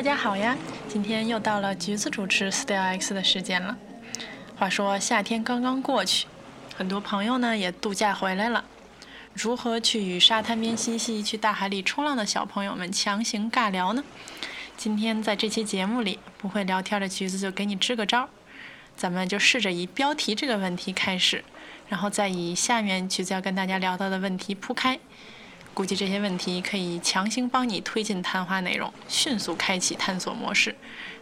大家好呀！今天又到了橘子主持 Style X 的时间了。话说夏天刚刚过去，很多朋友呢也度假回来了。如何去与沙滩边嬉戏、去大海里冲浪的小朋友们强行尬聊呢？今天在这期节目里，不会聊天的橘子就给你支个招儿。咱们就试着以标题这个问题开始，然后再以下面橘子要跟大家聊到的问题铺开。估计这些问题可以强行帮你推进谈话内容，迅速开启探索模式，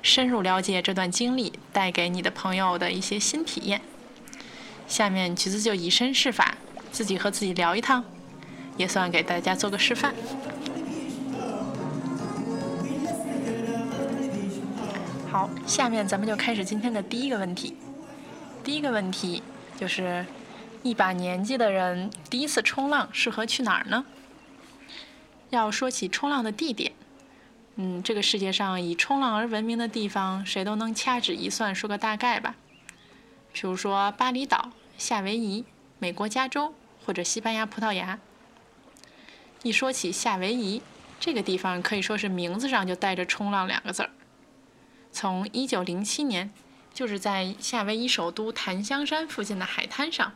深入了解这段经历带给你的朋友的一些新体验。下面橘子就以身试法，自己和自己聊一趟，也算给大家做个示范。好，下面咱们就开始今天的第一个问题。第一个问题就是，一把年纪的人第一次冲浪适合去哪儿呢？要说起冲浪的地点，嗯，这个世界上以冲浪而闻名的地方，谁都能掐指一算，说个大概吧。比如说巴厘岛、夏威夷、美国加州或者西班牙葡萄牙。一说起夏威夷这个地方，可以说是名字上就带着“冲浪”两个字儿。从1907年，就是在夏威夷首都檀香山附近的海滩上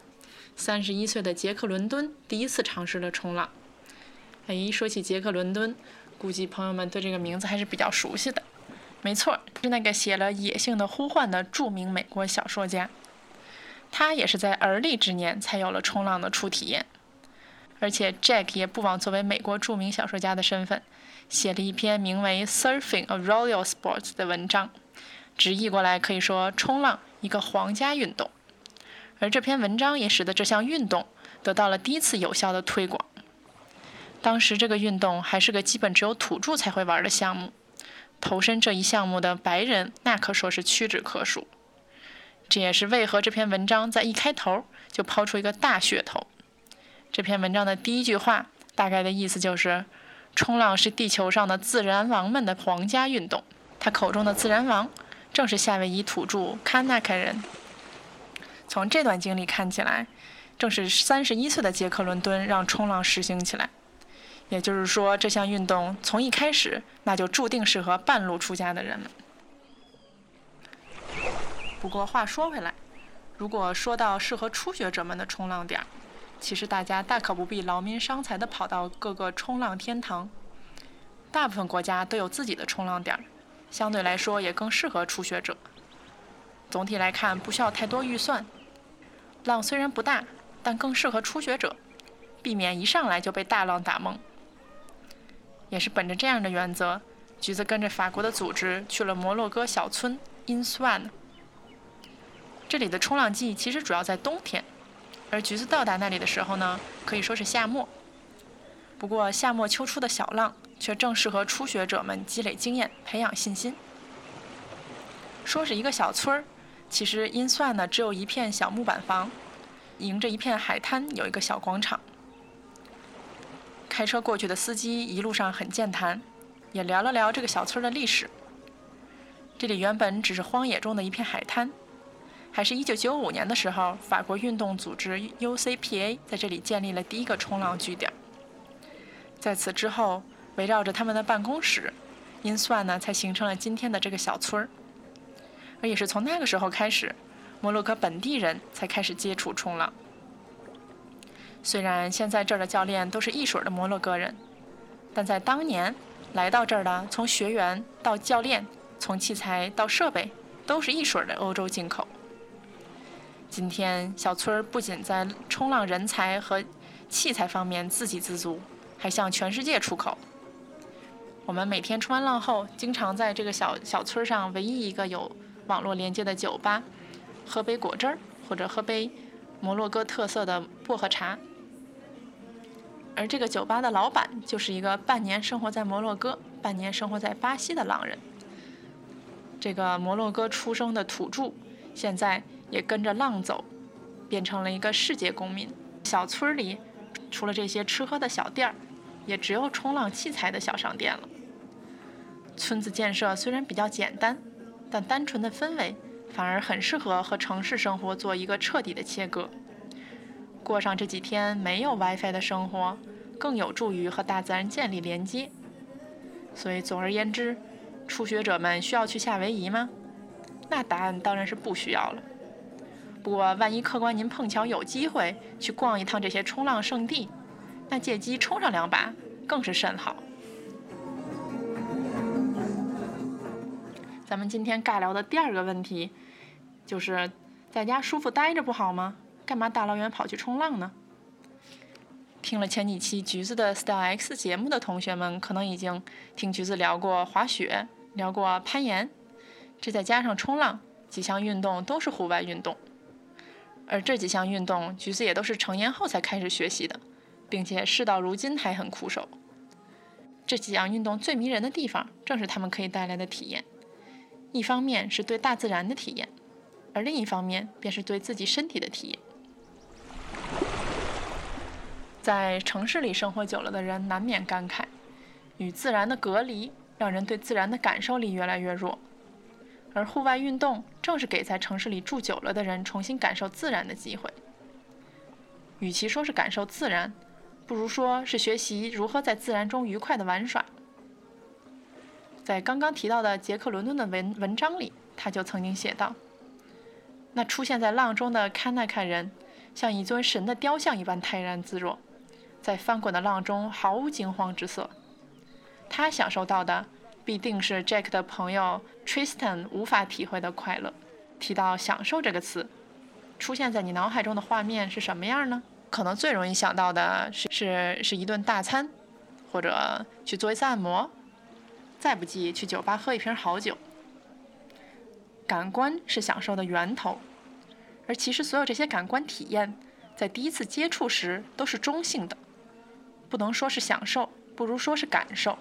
，31岁的杰克·伦敦第一次尝试了冲浪。哎，说起杰克·伦敦，估计朋友们对这个名字还是比较熟悉的。没错，是那个写了《野性的呼唤》的著名美国小说家。他也是在而立之年才有了冲浪的初体验。而且，Jack 也不枉作为美国著名小说家的身份，写了一篇名为《Surfing a Royal Sport》的文章，直译过来可以说“冲浪一个皇家运动”。而这篇文章也使得这项运动得到了第一次有效的推广。当时这个运动还是个基本只有土著才会玩的项目，投身这一项目的白人那可说是屈指可数。这也是为何这篇文章在一开头就抛出一个大噱头。这篇文章的第一句话大概的意思就是：冲浪是地球上的自然王们的皇家运动。他口中的自然王正是夏威夷土著卡纳克人。从这段经历看起来，正是三十一岁的杰克伦敦让冲浪实行起来。也就是说，这项运动从一开始那就注定适合半路出家的人们。不过话说回来，如果说到适合初学者们的冲浪点儿，其实大家大可不必劳民伤财地跑到各个冲浪天堂。大部分国家都有自己的冲浪点儿，相对来说也更适合初学者。总体来看，不需要太多预算。浪虽然不大，但更适合初学者，避免一上来就被大浪打懵。也是本着这样的原则，橘子跟着法国的组织去了摩洛哥小村 In Swan。这里的冲浪季其实主要在冬天，而橘子到达那里的时候呢，可以说是夏末。不过夏末秋初的小浪却正适合初学者们积累经验、培养信心。说是一个小村儿，其实 In Swan 呢只有一片小木板房，迎着一片海滩有一个小广场。开车过去的司机一路上很健谈，也聊了聊这个小村的历史。这里原本只是荒野中的一片海滩，还是一九九五年的时候，法国运动组织 UCPA 在这里建立了第一个冲浪据点。在此之后，围绕着他们的办公室，因算呢才形成了今天的这个小村儿。而也是从那个时候开始，摩洛哥本地人才开始接触冲浪。虽然现在这儿的教练都是一水的摩洛哥人，但在当年来到这儿的，从学员到教练，从器材到设备，都是一水的欧洲进口。今天小村儿不仅在冲浪人才和器材方面自给自足，还向全世界出口。我们每天冲完浪后，经常在这个小小村上唯一一个有网络连接的酒吧，喝杯果汁儿，或者喝杯摩洛哥特色的薄荷茶。而这个酒吧的老板就是一个半年生活在摩洛哥、半年生活在巴西的浪人。这个摩洛哥出生的土著，现在也跟着浪走，变成了一个世界公民。小村里，除了这些吃喝的小店儿，也只有冲浪器材的小商店了。村子建设虽然比较简单，但单纯的氛围反而很适合和城市生活做一个彻底的切割。过上这几天没有 WiFi 的生活，更有助于和大自然建立连接。所以总而言之，初学者们需要去夏威夷吗？那答案当然是不需要了。不过，万一客官您碰巧有机会去逛一趟这些冲浪圣地，那借机冲上两把更是甚好。咱们今天尬聊的第二个问题，就是在家舒服待着不好吗？干嘛大老远跑去冲浪呢？听了前几期橘子的 Style X 节目的同学们，可能已经听橘子聊过滑雪，聊过攀岩，这再加上冲浪，几项运动都是户外运动。而这几项运动，橘子也都是成年后才开始学习的，并且事到如今还很苦手。这几样运动最迷人的地方，正是他们可以带来的体验。一方面是对大自然的体验，而另一方面便是对自己身体的体验。在城市里生活久了的人难免感慨，与自然的隔离让人对自然的感受力越来越弱。而户外运动正是给在城市里住久了的人重新感受自然的机会。与其说是感受自然，不如说是学习如何在自然中愉快地玩耍。在刚刚提到的杰克·伦敦的文文章里，他就曾经写道：“那出现在浪中的堪奈看人，像一尊神的雕像一般泰然自若。”在翻滚的浪中毫无惊慌之色，他享受到的必定是 Jack 的朋友 Tristan 无法体会的快乐。提到“享受”这个词，出现在你脑海中的画面是什么样呢？可能最容易想到的是是是一顿大餐，或者去做一次按摩，再不济去酒吧喝一瓶好酒。感官是享受的源头，而其实所有这些感官体验，在第一次接触时都是中性的。不能说是享受，不如说是感受。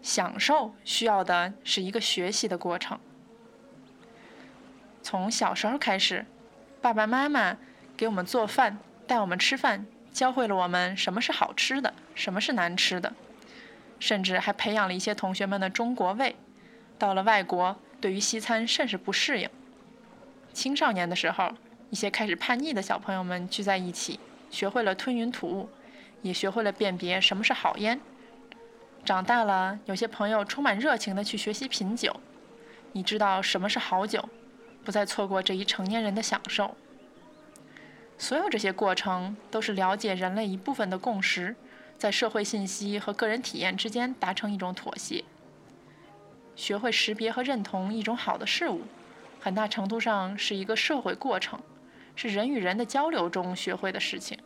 享受需要的是一个学习的过程。从小时候开始，爸爸妈妈给我们做饭，带我们吃饭，教会了我们什么是好吃的，什么是难吃的，甚至还培养了一些同学们的中国胃。到了外国，对于西餐甚是不适应。青少年的时候，一些开始叛逆的小朋友们聚在一起，学会了吞云吐雾。也学会了辨别什么是好烟。长大了，有些朋友充满热情地去学习品酒。你知道什么是好酒，不再错过这一成年人的享受。所有这些过程都是了解人类一部分的共识，在社会信息和个人体验之间达成一种妥协。学会识别和认同一种好的事物，很大程度上是一个社会过程，是人与人的交流中学会的事情。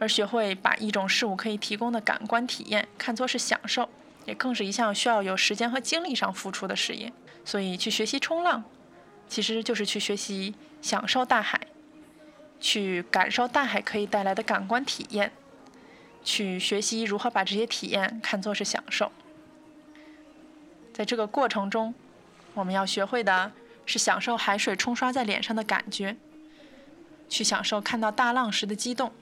而学会把一种事物可以提供的感官体验看作是享受，也更是一项需要有时间和精力上付出的事业。所以，去学习冲浪，其实就是去学习享受大海，去感受大海可以带来的感官体验，去学习如何把这些体验看作是享受。在这个过程中，我们要学会的是享受海水冲刷在脸上的感觉，去享受看到大浪时的激动。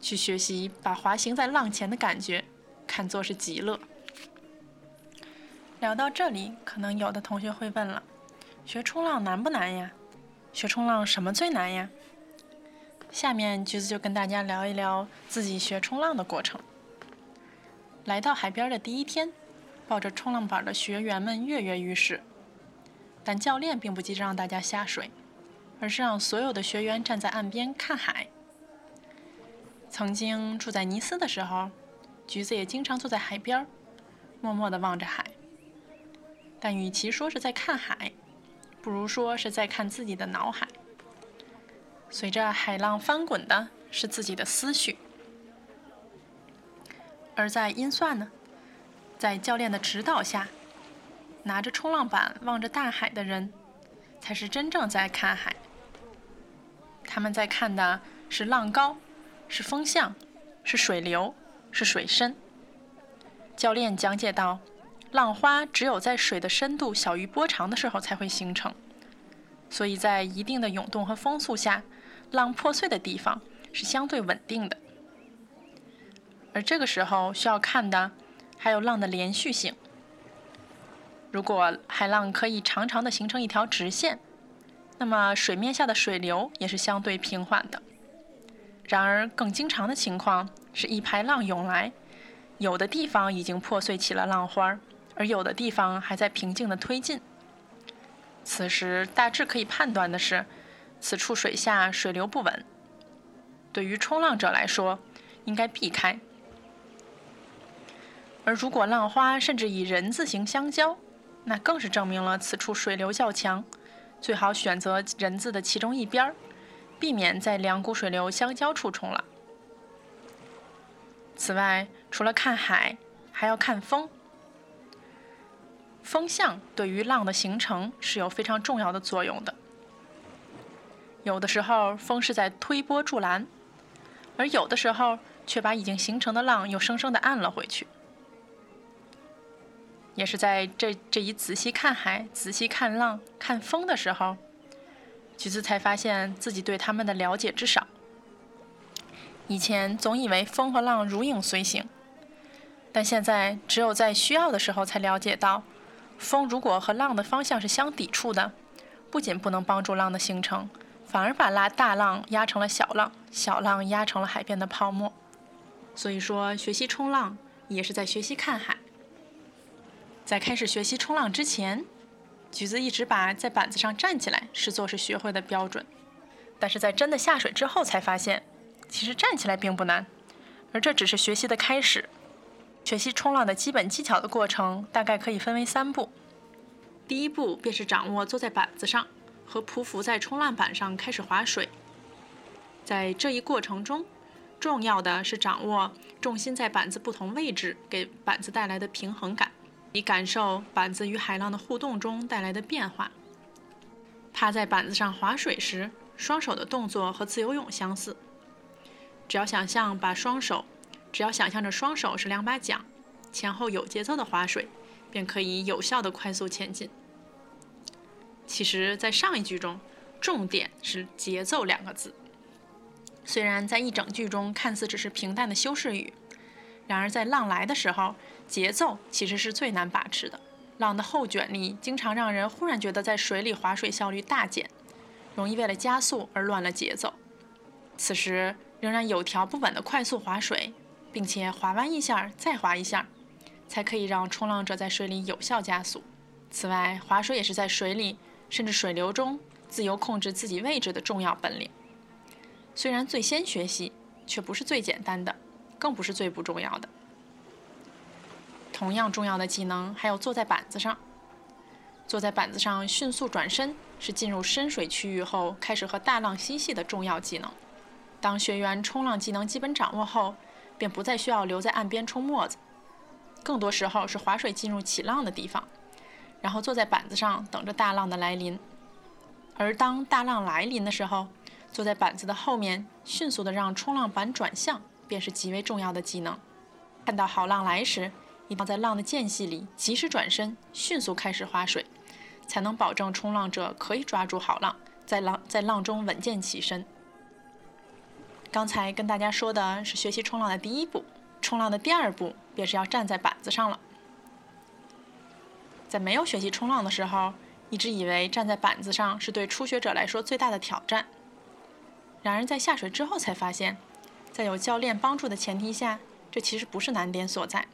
去学习把滑行在浪前的感觉看作是极乐。聊到这里，可能有的同学会问了：学冲浪难不难呀？学冲浪什么最难呀？下面橘子就跟大家聊一聊自己学冲浪的过程。来到海边的第一天，抱着冲浪板的学员们跃跃欲试，但教练并不急着让大家下水，而是让所有的学员站在岸边看海。曾经住在尼斯的时候，橘子也经常坐在海边，默默地望着海。但与其说是在看海，不如说是在看自己的脑海。随着海浪翻滚的是自己的思绪，而在音算呢，在教练的指导下，拿着冲浪板望着大海的人，才是真正在看海。他们在看的是浪高。是风向，是水流，是水深。教练讲解到，浪花只有在水的深度小于波长的时候才会形成，所以在一定的涌动和风速下，浪破碎的地方是相对稳定的。而这个时候需要看的还有浪的连续性。如果海浪可以长长的形成一条直线，那么水面下的水流也是相对平缓的。然而，更经常的情况是一排浪涌来，有的地方已经破碎起了浪花，而有的地方还在平静地推进。此时大致可以判断的是，此处水下水流不稳，对于冲浪者来说，应该避开。而如果浪花甚至以人字形相交，那更是证明了此处水流较强，最好选择人字的其中一边儿，避免在两股水流相交处冲浪。此外，除了看海，还要看风。风向对于浪的形成是有非常重要的作用的。有的时候风是在推波助澜，而有的时候却把已经形成的浪又生生的按了回去。也是在这这一仔细看海、仔细看浪、看风的时候，橘子才发现自己对他们的了解之少。以前总以为风和浪如影随形，但现在只有在需要的时候才了解到，风如果和浪的方向是相抵触的，不仅不能帮助浪的形成，反而把拉大浪压成了小浪，小浪压成了海边的泡沫。所以说，学习冲浪也是在学习看海。在开始学习冲浪之前，橘子一直把在板子上站起来视作是学会的标准，但是在真的下水之后才发现。其实站起来并不难，而这只是学习的开始。学习冲浪的基本技巧的过程大概可以分为三步。第一步便是掌握坐在板子上和匍匐在冲浪板上开始划水。在这一过程中，重要的是掌握重心在板子不同位置给板子带来的平衡感，以感受板子与海浪的互动中带来的变化。趴在板子上划水时，双手的动作和自由泳相似。只要想象把双手，只要想象着双手是两把桨，前后有节奏的划水，便可以有效的快速前进。其实，在上一句中，重点是“节奏”两个字。虽然在一整句中看似只是平淡的修饰语，然而在浪来的时候，节奏其实是最难把持的。浪的后卷力经常让人忽然觉得在水里划水效率大减，容易为了加速而乱了节奏。此时。仍然有条不紊的快速划水，并且划弯一下再划一下，才可以让冲浪者在水里有效加速。此外，划水也是在水里甚至水流中自由控制自己位置的重要本领。虽然最先学习，却不是最简单的，更不是最不重要的。同样重要的技能还有坐在板子上。坐在板子上迅速转身，是进入深水区域后开始和大浪嬉戏的重要技能。当学员冲浪技能基本掌握后，便不再需要留在岸边冲沫子，更多时候是划水进入起浪的地方，然后坐在板子上等着大浪的来临。而当大浪来临的时候，坐在板子的后面，迅速的让冲浪板转向，便是极为重要的技能。看到好浪来时，一定要在浪的间隙里及时转身，迅速开始划水，才能保证冲浪者可以抓住好浪，在浪在浪中稳健起身。刚才跟大家说的是学习冲浪的第一步，冲浪的第二步便是要站在板子上了。在没有学习冲浪的时候，一直以为站在板子上是对初学者来说最大的挑战。然而在下水之后才发现，在有教练帮助的前提下，这其实不是难点所在。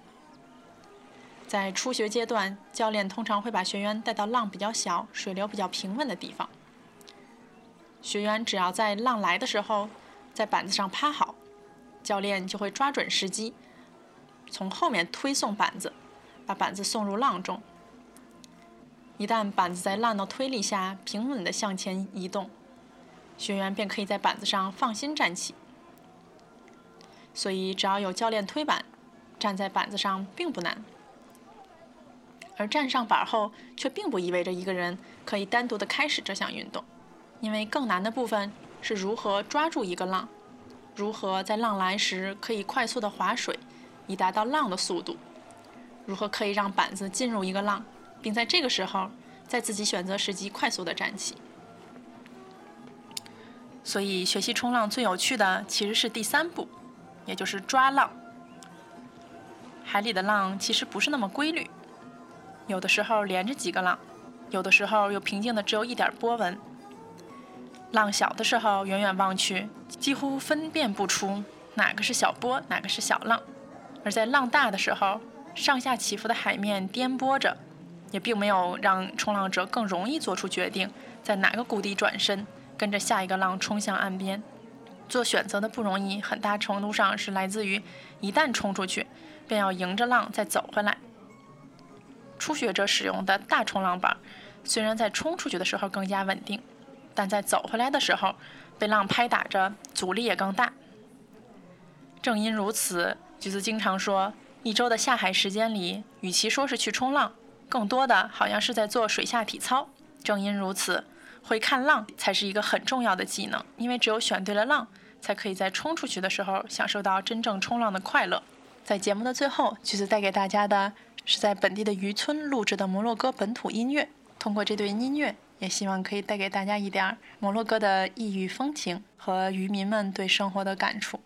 在初学阶段，教练通常会把学员带到浪比较小、水流比较平稳的地方，学员只要在浪来的时候。在板子上趴好，教练就会抓准时机，从后面推送板子，把板子送入浪中。一旦板子在浪的推力下平稳地向前移动，学员便可以在板子上放心站起。所以，只要有教练推板，站在板子上并不难。而站上板后，却并不意味着一个人可以单独的开始这项运动，因为更难的部分。是如何抓住一个浪，如何在浪来时可以快速的划水，以达到浪的速度，如何可以让板子进入一个浪，并在这个时候在自己选择时机快速的站起。所以，学习冲浪最有趣的其实是第三步，也就是抓浪。海里的浪其实不是那么规律，有的时候连着几个浪，有的时候又平静的只有一点波纹。浪小的时候，远远望去，几乎分辨不出哪个是小波，哪个是小浪；而在浪大的时候，上下起伏的海面颠簸着，也并没有让冲浪者更容易做出决定，在哪个谷底转身，跟着下一个浪冲向岸边。做选择的不容易，很大程度上是来自于一旦冲出去，便要迎着浪再走回来。初学者使用的大冲浪板，虽然在冲出去的时候更加稳定，但在走回来的时候，被浪拍打着，阻力也更大。正因如此，橘子经常说，一周的下海时间里，与其说是去冲浪，更多的好像是在做水下体操。正因如此，会看浪才是一个很重要的技能，因为只有选对了浪，才可以在冲出去的时候享受到真正冲浪的快乐。在节目的最后，橘子带给大家的是在本地的渔村录制的摩洛哥本土音乐。通过这段音乐，也希望可以带给大家一点摩洛哥的异域风情和渔民们对生活的感触。